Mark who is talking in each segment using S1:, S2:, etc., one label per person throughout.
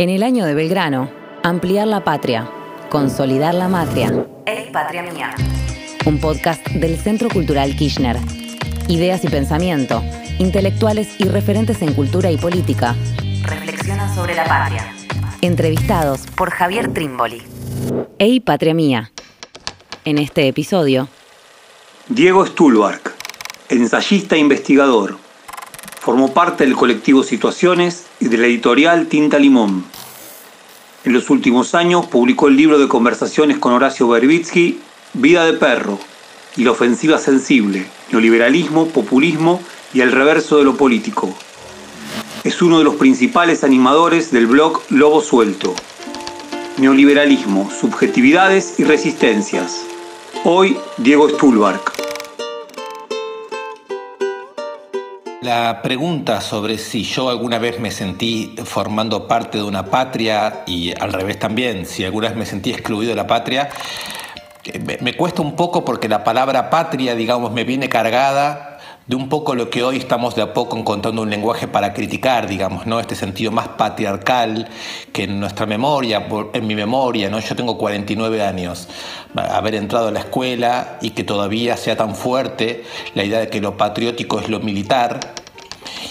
S1: En el año de Belgrano, ampliar la patria, consolidar la matria. Ey, patria mía. Un podcast del Centro Cultural Kirchner. Ideas y pensamiento, intelectuales y referentes en cultura y política. Reflexionan sobre la patria. Entrevistados por Javier Trimboli. Ey, patria mía. En este episodio.
S2: Diego Stulbark, ensayista e investigador Formó parte del colectivo Situaciones y de la editorial Tinta Limón. En los últimos años publicó el libro de conversaciones con Horacio Berbitsky, Vida de Perro y la ofensiva sensible, neoliberalismo, populismo y el reverso de lo político. Es uno de los principales animadores del blog Lobo Suelto. Neoliberalismo, subjetividades y resistencias. Hoy, Diego Stulbark.
S3: La pregunta sobre si yo alguna vez me sentí formando parte de una patria y al revés también, si alguna vez me sentí excluido de la patria, eh, me cuesta un poco porque la palabra patria, digamos, me viene cargada de un poco lo que hoy estamos de a poco encontrando un lenguaje para criticar, digamos, ¿no? Este sentido más patriarcal que en nuestra memoria, en mi memoria, ¿no? Yo tengo 49 años, haber entrado a la escuela y que todavía sea tan fuerte la idea de que lo patriótico es lo militar,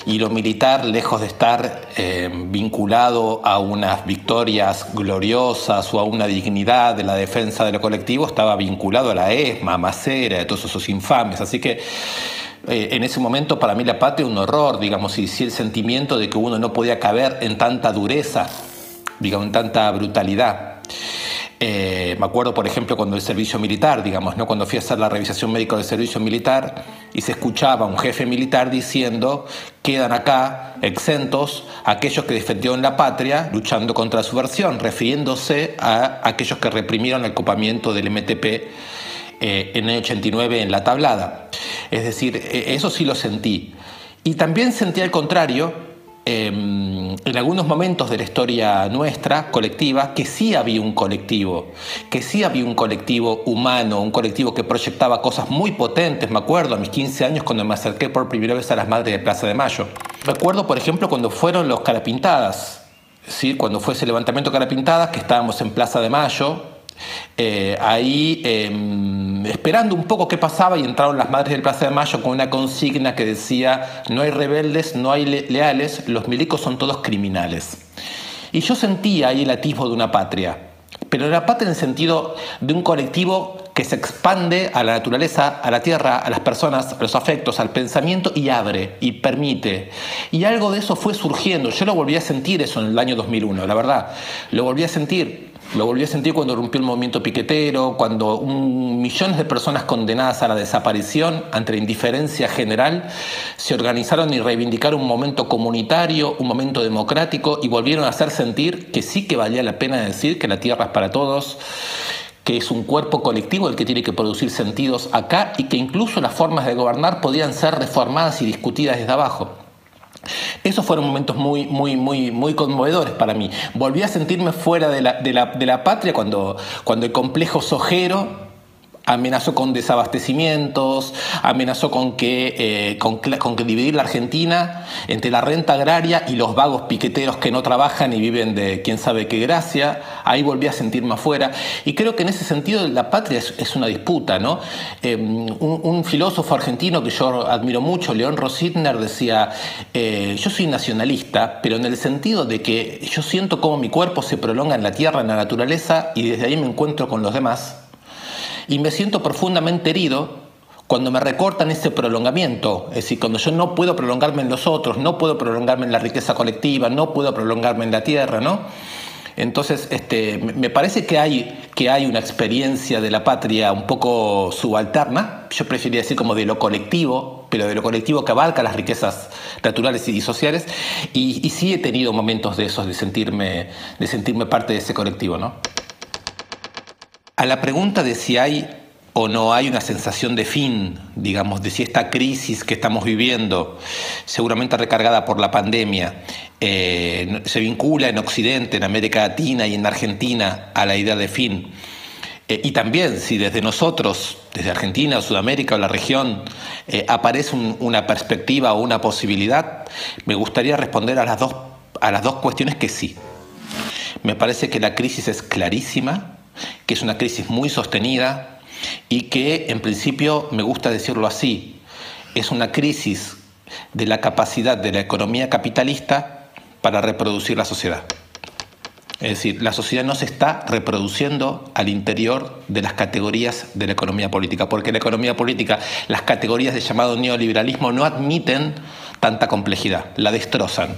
S3: y lo militar, lejos de estar eh, vinculado a unas victorias gloriosas o a una dignidad de la defensa de lo colectivo, estaba vinculado a la ESMA, a Macera, a todos esos infames. Así que eh, en ese momento para mí la patria un horror, digamos, y sí el sentimiento de que uno no podía caber en tanta dureza, digamos, en tanta brutalidad. Eh, me acuerdo, por ejemplo, cuando el servicio militar, digamos, ¿no? cuando fui a hacer la revisación médica del servicio militar y se escuchaba un jefe militar diciendo, quedan acá exentos aquellos que defendieron la patria luchando contra la subversión, refiriéndose a aquellos que reprimieron el ocupamiento del MTP eh, en el 89 en la tablada. Es decir, e, eso sí lo sentí. Y también sentí al contrario, em, en algunos momentos de la historia nuestra, colectiva, que sí había un colectivo, que sí había un colectivo humano, un colectivo que proyectaba cosas muy potentes. Me acuerdo a mis 15 años cuando me acerqué por primera vez a las Madres de Plaza de Mayo. Recuerdo, por ejemplo, cuando fueron los Carapintadas, ¿sí? cuando fue ese levantamiento Carapintadas, que estábamos en Plaza de Mayo, eh, ahí em, esperando un poco qué pasaba y entraron las madres del Plaza de Mayo con una consigna que decía no hay rebeldes, no hay leales, los milicos son todos criminales. Y yo sentía ahí el atisbo de una patria, pero la patria en el sentido de un colectivo que se expande a la naturaleza, a la tierra, a las personas, a los afectos, al pensamiento y abre y permite. Y algo de eso fue surgiendo. Yo lo volví a sentir eso en el año 2001, la verdad. Lo volví a sentir lo volví a sentir cuando rompió el movimiento piquetero, cuando millones de personas condenadas a la desaparición ante la indiferencia general se organizaron y reivindicaron un momento comunitario, un momento democrático y volvieron a hacer sentir que sí que valía la pena decir que la tierra es para todos, que es un cuerpo colectivo el que tiene que producir sentidos acá y que incluso las formas de gobernar podían ser reformadas y discutidas desde abajo. Esos fueron momentos muy, muy, muy, muy conmovedores para mí. Volví a sentirme fuera de la, de la, de la patria cuando, cuando el complejo sojero amenazó con desabastecimientos, amenazó con que, eh, con, que dividir la Argentina entre la renta agraria y los vagos piqueteros que no trabajan y viven de quién sabe qué gracia. Ahí volví a sentirme afuera. Y creo que en ese sentido la patria es, una disputa. ¿no? Eh, un, filósofo argentino que yo admiro mucho, León Rositner, decía, eh, yo soy nacionalista, pero en el sentido de que yo siento cómo mi cuerpo se prolonga en la tierra, en la naturaleza, y desde ahí me encuentro con los demás y me siento profundamente herido cuando me recortan ese prolongamiento, es decir, cuando yo no puedo prolongarme en los otros, no puedo prolongarme en la riqueza colectiva, no puedo prolongarme en la tierra, ¿no? Entonces, este, me parece que hay, que hay una experiencia de la patria un poco subalterna, yo preferiría decir como de lo colectivo, pero de lo colectivo que abarca las riquezas naturales y sociales, y, y sí he tenido momentos de esos, de sentirme, de sentirme parte de ese colectivo, ¿no? A la pregunta de si hay o no hay una sensación de fin, digamos, de si esta crisis que estamos viviendo, seguramente recargada por la pandemia, eh, se vincula en Occidente, en América Latina y en Argentina a la idea de fin. Eh, y también si desde nosotros, desde Argentina o Sudamérica o la región, eh, aparece una perspectiva o una posibilidad, me gustaría responder a las dos, a las dos cuestiones que sí. Me parece que la crisis es clarísima, que es una crisis muy sostenida y que en principio, me gusta decirlo así, es una crisis de la capacidad de la economía capitalista para reproducir la sociedad. Es decir, la sociedad no se está reproduciendo al interior de las categorías de la economía política, porque la economía política, las categorías de llamado neoliberalismo no admiten tanta complejidad, la destrozan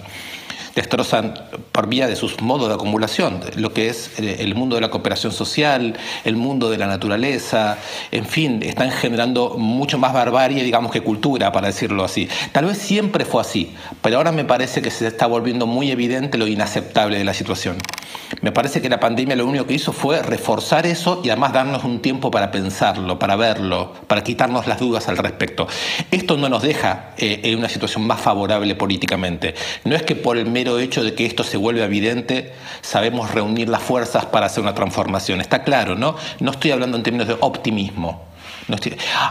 S3: destrozan por vía de sus modos de acumulación, lo que es eh, el mundo de la cooperación social, el mundo de la naturaleza, en fin, están generando mucho más barbarie, digamos, que cultura, para decirlo así. Tal vez siempre fue así, pero ahora me parece que se está volviendo muy evidente lo inaceptable de la situación. Me parece que la pandemia lo único que hizo fue reforzar eso y además darnos un tiempo para pensarlo, para verlo, para quitarnos las dudas al respecto. Esto no nos deja eh, en una situación más favorable políticamente. No es que por el mero hecho de que esto se vuelve evidente sabemos reunir las fuerzas para hacer una transformación. Está claro, ¿no? No estoy hablando en términos de optimismo.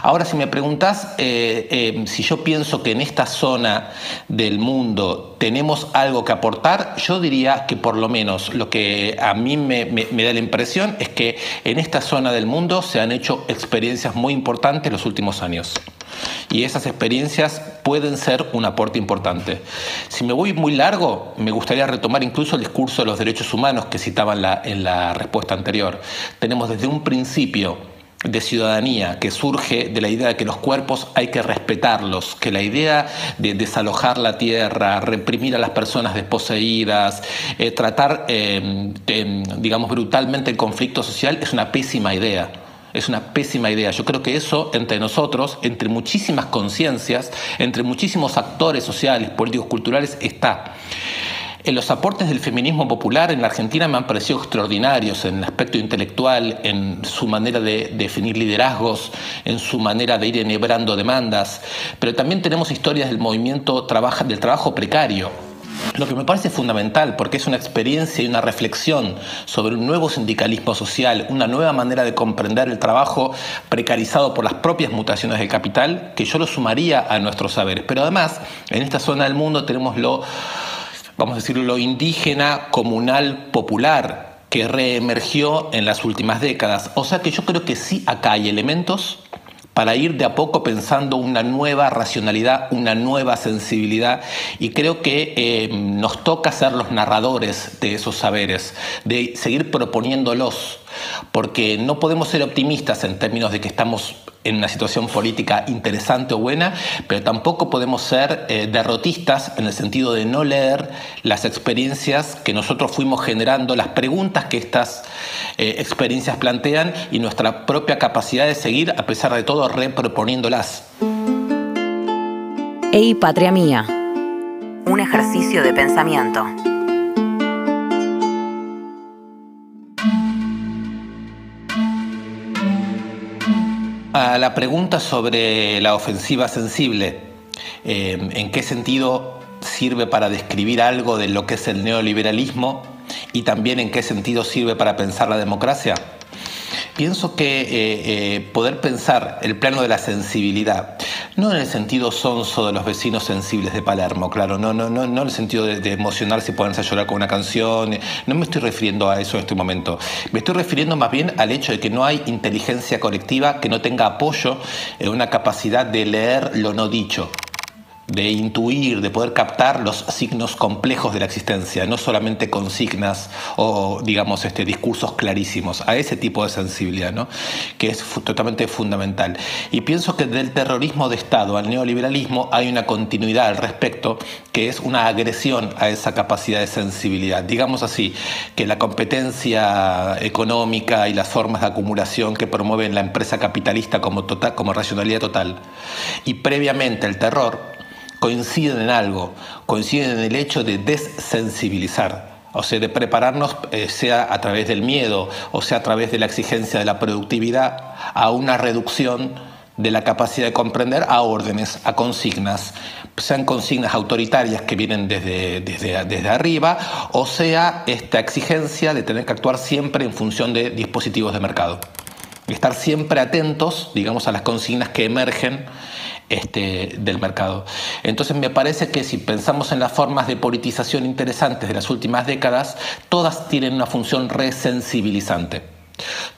S3: Ahora, si me preguntas eh, eh, si yo pienso que en esta zona del mundo tenemos algo que aportar, yo diría que por lo menos lo que a mí me, da la impresión es que en esta zona del mundo se han hecho experiencias muy importantes los últimos años. Y esas experiencias pueden ser un aporte importante. Si me voy muy largo, me gustaría retomar incluso el discurso de los derechos humanos que citaba en la respuesta anterior. Tenemos desde un principio de ciudadanía que surge de la idea de que los cuerpos hay que respetarlos, que la idea de desalojar la tierra, reprimir a las personas desposeídas, eh, tratar, eh, digamos, brutalmente el conflicto social es una pésima idea. Es una pésima idea. Yo creo que eso entre nosotros, entre muchísimas conciencias, entre muchísimos actores sociales, políticos, culturales, está. En los aportes del feminismo popular en la Argentina me han parecido extraordinarios en el aspecto intelectual, en su manera de definir liderazgos, en su manera de ir enhebrando demandas, pero también tenemos historias del movimiento del trabajo precario, lo que me parece fundamental, porque es una experiencia y una reflexión sobre un nuevo sindicalismo social, una nueva manera de comprender el trabajo precarizado por las propias mutaciones del capital, que yo lo sumaría a nuestros saberes. Pero además, en esta zona del mundo tenemos lo vamos a decirlo, lo indígena, comunal, popular, que reemergió en las últimas décadas. O sea que yo creo que sí acá hay elementos para ir de a poco pensando una nueva racionalidad, una nueva sensibilidad. Y creo que eh, nos toca ser los narradores de esos saberes, de seguir proponiéndolos, porque no podemos ser optimistas en términos de que estamos en una situación política interesante o buena, pero tampoco podemos ser eh, derrotistas en el sentido de no leer las experiencias que nosotros fuimos generando, las preguntas que estas eh, experiencias plantean y nuestra propia capacidad de seguir, a pesar de todo, reproponiéndolas.
S1: Ey, patria mía. Un ejercicio de pensamiento.
S3: La pregunta sobre la ofensiva sensible, eh, ¿en qué sentido sirve para describir algo de lo que es el neoliberalismo y también en qué sentido sirve para pensar la democracia? Pienso que eh, eh, poder pensar el plano de la sensibilidad, no en el sentido sonso de los vecinos sensibles de Palermo, claro, no, no, no, no en el sentido de, de emocionarse y ponerse a llorar con una canción, no me estoy refiriendo a eso en este momento, me estoy refiriendo más bien al hecho de que no hay inteligencia colectiva que no tenga apoyo en una capacidad de leer lo no dicho de intuir, de poder captar los signos complejos de la existencia, no solamente consignas o, digamos, este, discursos clarísimos, a ese tipo de sensibilidad, ¿no? que es totalmente fundamental. Y pienso que del terrorismo de Estado al neoliberalismo hay una continuidad al respecto, que es una agresión a esa capacidad de sensibilidad. Digamos así, que la competencia económica y las formas de acumulación que promueven la empresa capitalista como, total, como racionalidad total, y previamente el terror, coinciden en algo, coinciden en el hecho de desensibilizar. O sea, de prepararnos, eh, sea a través del miedo o sea a través de la exigencia de la productividad, a una reducción de la capacidad de comprender a órdenes, a consignas, sean consignas autoritarias que vienen desde, desde, desde arriba, o sea esta exigencia de tener que actuar siempre en función de dispositivos de mercado. Estar siempre atentos, digamos, a las consignas que emergen este, del mercado. Entonces me parece que si pensamos en las formas de politización interesantes de las últimas décadas, todas tienen una función resensibilizante.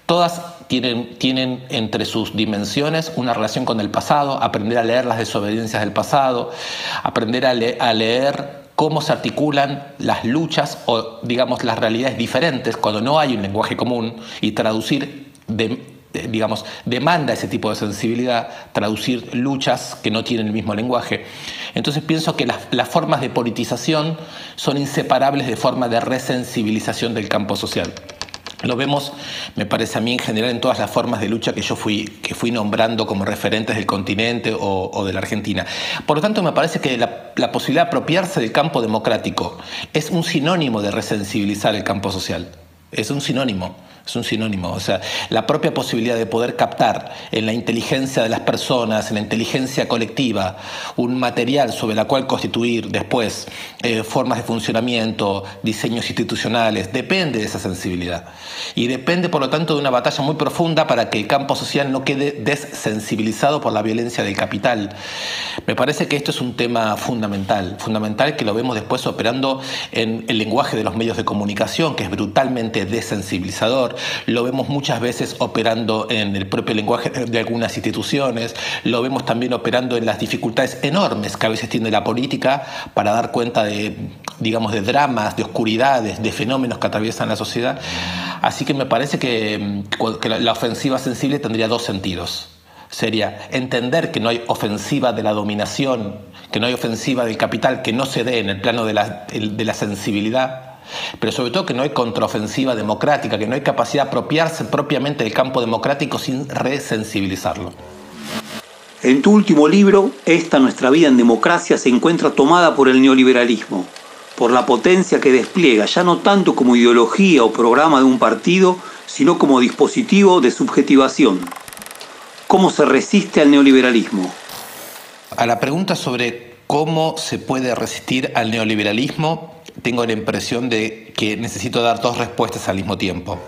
S3: Todas tienen, tienen, entre sus dimensiones una relación con el pasado, aprender a leer las desobediencias del pasado, aprender a, a leer cómo se articulan las luchas o, digamos, las realidades diferentes cuando no hay un lenguaje común y traducir de, digamos, demanda ese tipo de sensibilidad, traducir luchas que no tienen el mismo lenguaje. Entonces pienso que las, formas de politización son inseparables de forma de resensibilización del campo social. Lo vemos, me parece a mí, en general en todas las formas de lucha que yo fui, que fui nombrando como referentes del continente o, de la Argentina. Por lo tanto, me parece que la, posibilidad de apropiarse del campo democrático es un sinónimo de resensibilizar el campo social. Es un sinónimo es un sinónimo. O sea, la propia posibilidad de poder captar en la inteligencia de las personas, en la inteligencia colectiva, un material sobre la cual constituir después eh, formas de funcionamiento, diseños institucionales, depende de esa sensibilidad. Y depende, por lo tanto, de una batalla muy profunda para que el campo social no quede desensibilizado por la violencia del capital. Me parece que esto es un tema fundamental, fundamental que lo vemos después operando en el lenguaje de los medios de comunicación, que es brutalmente desensibilizador lo vemos muchas veces operando en el propio lenguaje de algunas instituciones, lo vemos también operando en las dificultades enormes que a veces tiene la política para dar cuenta de, digamos, de dramas, de oscuridades, de fenómenos que atraviesan la sociedad. Así que me parece que, que la ofensiva sensible tendría dos sentidos sería entender que no hay ofensiva de la dominación, que no hay ofensiva del capital, que no se dé en el plano de la, de la sensibilidad, pero sobre todo que no hay contraofensiva democrática, que no hay capacidad de apropiarse propiamente del campo democrático sin resensibilizarlo.
S2: En tu último libro, Esta nuestra vida en democracia se encuentra tomada por el neoliberalismo, por la potencia que despliega, ya no tanto como ideología o programa de un partido, sino como dispositivo de subjetivación. ¿Cómo se resiste al neoliberalismo?
S3: A la pregunta sobre cómo se puede resistir al neoliberalismo, tengo la impresión de que necesito dar dos respuestas al mismo tiempo.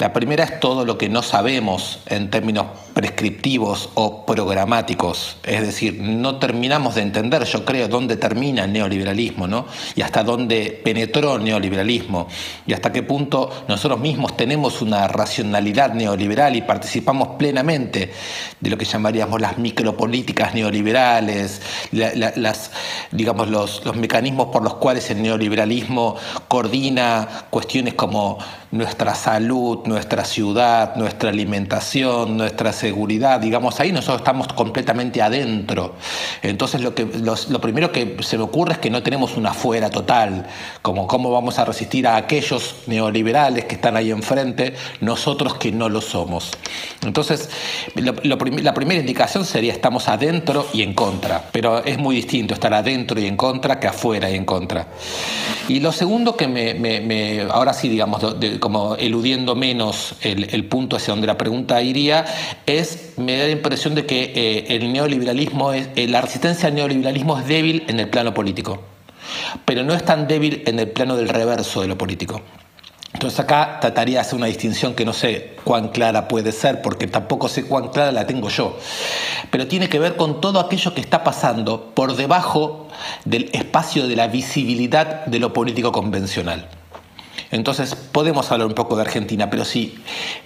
S3: La primera es todo lo que no sabemos en términos prescriptivos o programáticos, es decir, no terminamos de entender, yo creo, dónde termina el neoliberalismo, ¿no? Y hasta dónde penetró el neoliberalismo, y hasta qué punto nosotros mismos tenemos una racionalidad neoliberal y participamos plenamente de lo que llamaríamos las micropolíticas neoliberales, las, digamos, los, los mecanismos por los cuales el neoliberalismo coordina cuestiones como nuestra salud, nuestra ciudad, nuestra alimentación, nuestra seguridad, digamos, ahí nosotros estamos completamente adentro. Entonces lo, que, lo, primero que se me ocurre es que no tenemos una fuera total, como cómo vamos a resistir a aquellos neoliberales que están ahí enfrente, nosotros que no lo somos. Entonces, la primera indicación sería estamos adentro y en contra, pero es muy distinto estar adentro y en contra que afuera y en contra. Y lo segundo que me, ahora sí, digamos, como eludiendo menos el, punto hacia donde la pregunta iría, es, me da la impresión de que eh, el neoliberalismo, es, eh, la resistencia al neoliberalismo es débil en el plano político, pero no es tan débil en el plano del reverso de lo político. Entonces acá trataría de hacer una distinción que no sé cuán clara puede ser, porque tampoco sé cuán clara la tengo yo, pero tiene que ver con todo aquello que está pasando por debajo del espacio de la visibilidad de lo político convencional. Entonces podemos hablar un poco de Argentina, pero si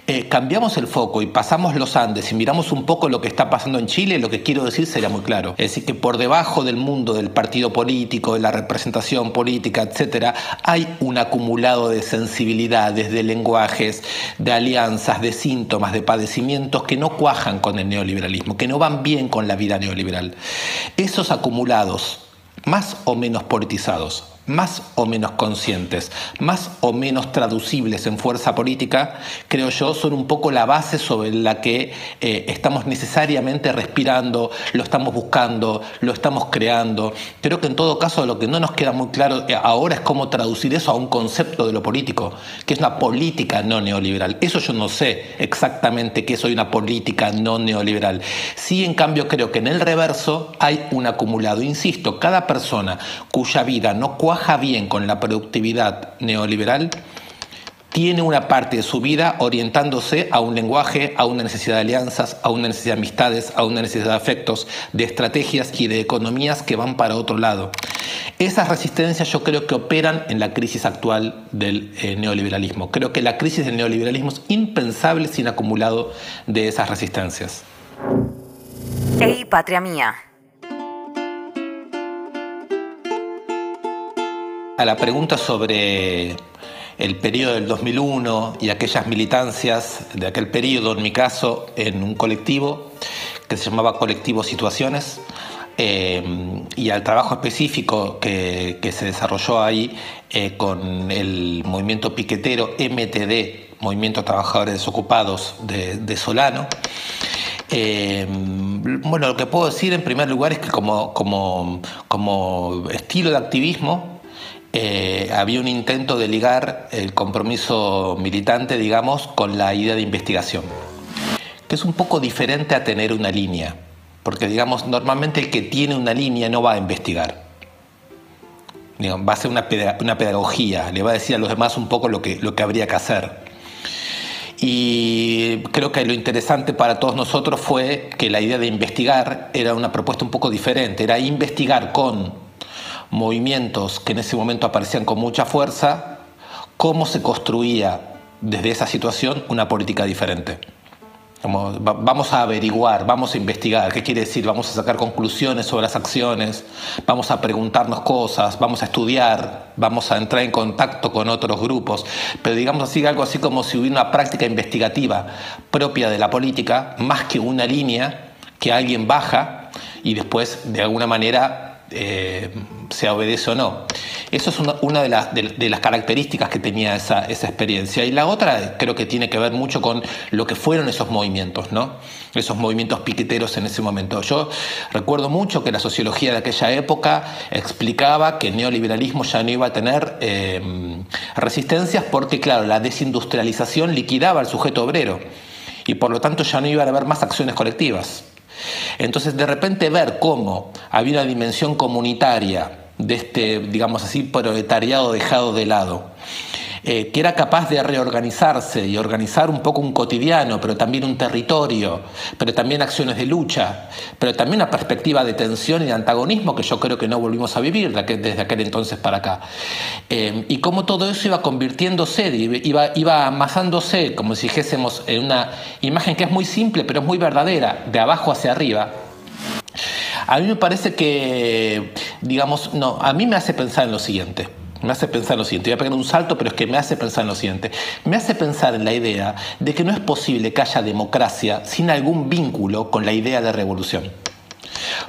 S3: eh, cambiamos el foco y pasamos los Andes y miramos un poco lo que está pasando en Chile, lo que quiero decir sería muy claro. Es decir, que por debajo del mundo del partido político, de la representación política, etcétera, hay un acumulado de sensibilidades, de lenguajes, de alianzas, de síntomas, de padecimientos que no cuajan con el neoliberalismo, que no van bien con la vida neoliberal. Esos acumulados, más o menos politizados, más o menos conscientes, más o menos traducibles en fuerza política, creo yo, son un poco la base sobre la que eh, estamos necesariamente respirando, lo estamos buscando, lo estamos creando. Creo que en todo caso lo que no nos queda muy claro eh, ahora es cómo traducir eso a un concepto de lo político, que es una política no neoliberal. Eso yo no sé exactamente qué es hoy una política no neoliberal. Sí, en cambio, creo que en el reverso hay un acumulado. Insisto, cada persona cuya vida no cuaja bien con la productividad neoliberal, tiene una parte de su vida orientándose a un lenguaje, a una necesidad de alianzas, a una necesidad de amistades, a una necesidad de afectos, de estrategias y de economías que van para otro lado. Esas resistencias yo creo que operan en la crisis actual del eh, neoliberalismo. Creo que la crisis del neoliberalismo es impensable sin acumulado de esas resistencias.
S1: Ey, patria mía.
S3: A la pregunta sobre el periodo del 2001 y aquellas militancias de aquel periodo, en mi caso, en un colectivo que se llamaba Colectivo Situaciones, eh, y al trabajo específico que, se desarrolló ahí eh, con el movimiento piquetero MTD, Movimiento Trabajadores Desocupados de, Solano. Eh, bueno, lo que puedo decir en primer lugar es que como, como, como estilo de activismo, eh, había un intento de ligar el compromiso militante, digamos, con la idea de investigación, que es un poco diferente a tener una línea, porque, digamos, normalmente el que tiene una línea no va a investigar. va a hacer una, pedagogía, le va a decir a los demás un poco lo que, lo que habría que hacer. Y creo que lo interesante para todos nosotros fue que la idea de investigar era una propuesta un poco diferente, era investigar con movimientos que en ese momento aparecían con mucha fuerza, cómo se construía desde esa situación una política diferente. vamos a averiguar, vamos a investigar, ¿qué quiere decir? Vamos a sacar conclusiones sobre las acciones, vamos a preguntarnos cosas, vamos a estudiar, vamos a entrar en contacto con otros grupos, pero digamos así, algo así como si hubiera una práctica investigativa propia de la política, más que una línea que alguien baja y después de alguna manera eh, se obedece o no. Eso es una, de, las, características que tenía esa, experiencia. Y la otra creo que tiene que ver mucho con lo que fueron esos movimientos, ¿no? esos movimientos piqueteros en ese momento. Yo recuerdo mucho que la sociología de aquella época explicaba que el neoliberalismo ya no iba a tener eh, resistencias porque, claro, la desindustrialización liquidaba al sujeto obrero y por lo tanto ya no iba a haber más acciones colectivas. Entonces, de repente ver cómo había una dimensión comunitaria de este, digamos así, proletariado dejado de lado, eh, que era capaz de reorganizarse y organizar un poco un cotidiano, pero también un territorio, pero también acciones de lucha, pero también una perspectiva de tensión y de antagonismo que yo creo que no volvimos a vivir desde aquel entonces para acá. Eh, y cómo todo eso iba convirtiéndose, iba, iba amasándose, como si dijésemos, en una imagen que es muy simple, pero es muy verdadera, de abajo hacia arriba. A mí me parece que, digamos, no, a mí me hace pensar en lo siguiente. Me hace pensar en lo siguiente, voy a pegar un salto, pero es que me hace pensar en lo siguiente. Me hace pensar en la idea de que no es posible que haya democracia sin algún vínculo con la idea de revolución.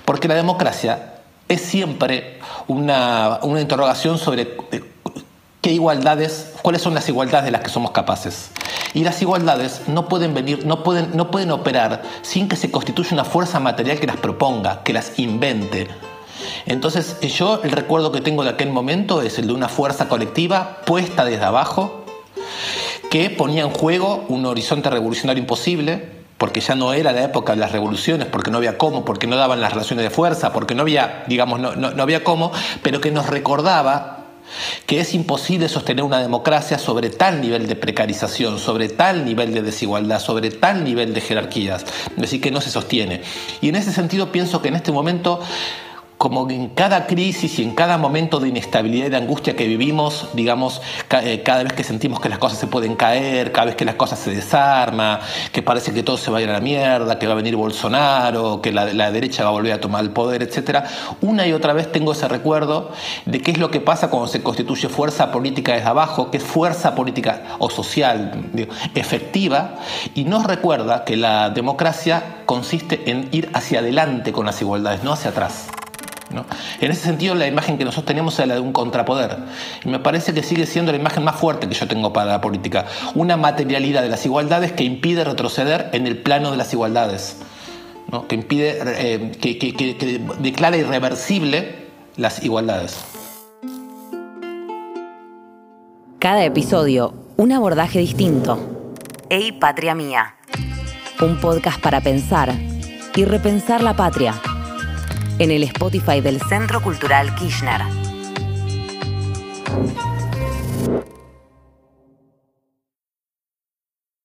S3: Porque la democracia es siempre una, una interrogación sobre eh, qué igualdades, cuáles son las igualdades de las que somos capaces. Y las igualdades no pueden venir, no pueden, no pueden operar sin que se constituya una fuerza material que las proponga, que las invente, entonces yo el recuerdo que tengo de aquel momento es el de una fuerza colectiva puesta desde abajo que ponía en juego un horizonte revolucionario imposible, porque ya no era la época de las revoluciones, porque no había cómo, porque no daban las relaciones de fuerza, porque no había, digamos, no, no había cómo, pero que nos recordaba que es imposible sostener una democracia sobre tal nivel de precarización, sobre tal nivel de desigualdad, sobre tal nivel de jerarquías, es decir, que no se sostiene. Y en ese sentido pienso que en este momento como en cada crisis y en cada momento de inestabilidad y de angustia que vivimos, digamos, eh, cada vez que sentimos que las cosas se pueden caer, cada vez que las cosas se desarman, que parece que todo se va a ir a la mierda, que va a venir Bolsonaro, que la, derecha va a volver a tomar el poder, etc. Una y otra vez tengo ese recuerdo de qué es lo que pasa cuando se constituye fuerza política desde abajo, que es fuerza política o social efectiva, y nos recuerda que la democracia consiste en ir hacia adelante con las igualdades, no hacia atrás. En ese sentido, la imagen que nosotros tenemos es la de un contrapoder. Y me parece que sigue siendo la imagen más fuerte que yo tengo para la política. Una materialidad de las igualdades que impide retroceder en el plano de las igualdades. Que impide, eh, que, que declara irreversible las igualdades.
S1: Cada episodio, un abordaje distinto. Ey, patria mía. Un podcast para pensar y repensar la patria en el Spotify del Centro Cultural Kirchner.